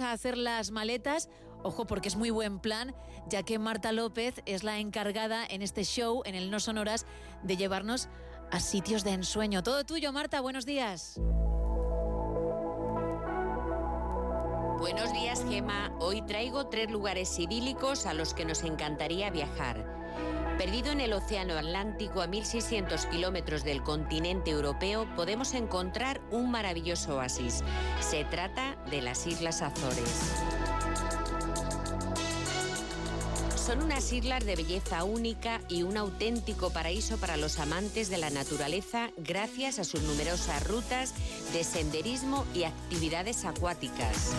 a hacer las maletas. Ojo, porque es muy buen plan, ya que Marta López es la encargada en este show, en el No Sonoras, de llevarnos a sitios de ensueño. Todo tuyo, Marta, buenos días. Buenos días, Gema. Hoy traigo tres lugares idílicos a los que nos encantaría viajar. Perdido en el Océano Atlántico a 1.600 kilómetros del continente europeo, podemos encontrar un maravilloso oasis. Se trata de las Islas Azores. Son unas islas de belleza única y un auténtico paraíso para los amantes de la naturaleza gracias a sus numerosas rutas de senderismo y actividades acuáticas.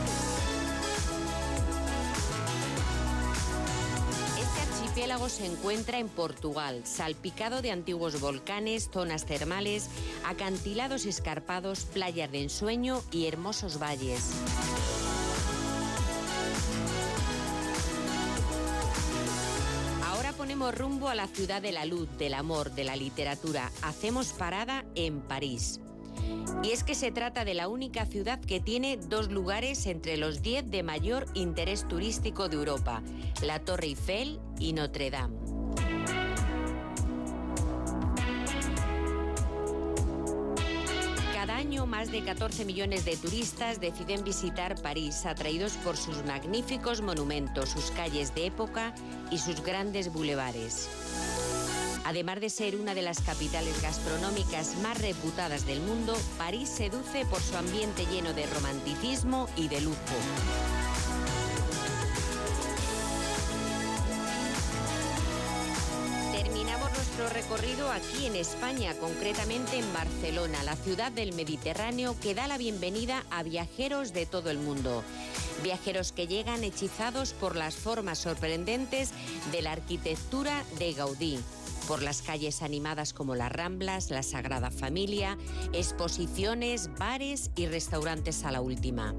Archipiélago se encuentra en Portugal, salpicado de antiguos volcanes, zonas termales, acantilados escarpados, playas de ensueño y hermosos valles. Ahora ponemos rumbo a la ciudad de la luz, del amor, de la literatura. Hacemos parada en París. Y es que se trata de la única ciudad que tiene dos lugares entre los 10 de mayor interés turístico de Europa, la Torre Eiffel y Notre Dame. Cada año más de 14 millones de turistas deciden visitar París, atraídos por sus magníficos monumentos, sus calles de época y sus grandes bulevares. Además de ser una de las capitales gastronómicas más reputadas del mundo, París seduce por su ambiente lleno de romanticismo y de lujo. Terminamos nuestro recorrido aquí en España, concretamente en Barcelona, la ciudad del Mediterráneo que da la bienvenida a viajeros de todo el mundo. Viajeros que llegan hechizados por las formas sorprendentes de la arquitectura de Gaudí por las calles animadas como las Ramblas, la Sagrada Familia, exposiciones, bares y restaurantes a la última.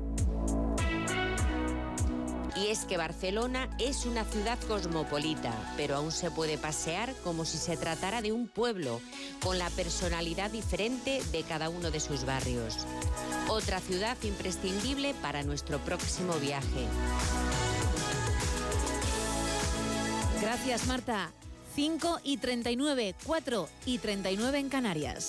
Y es que Barcelona es una ciudad cosmopolita, pero aún se puede pasear como si se tratara de un pueblo, con la personalidad diferente de cada uno de sus barrios. Otra ciudad imprescindible para nuestro próximo viaje. Gracias, Marta. 5 y 39, 4 y 39 en Canarias.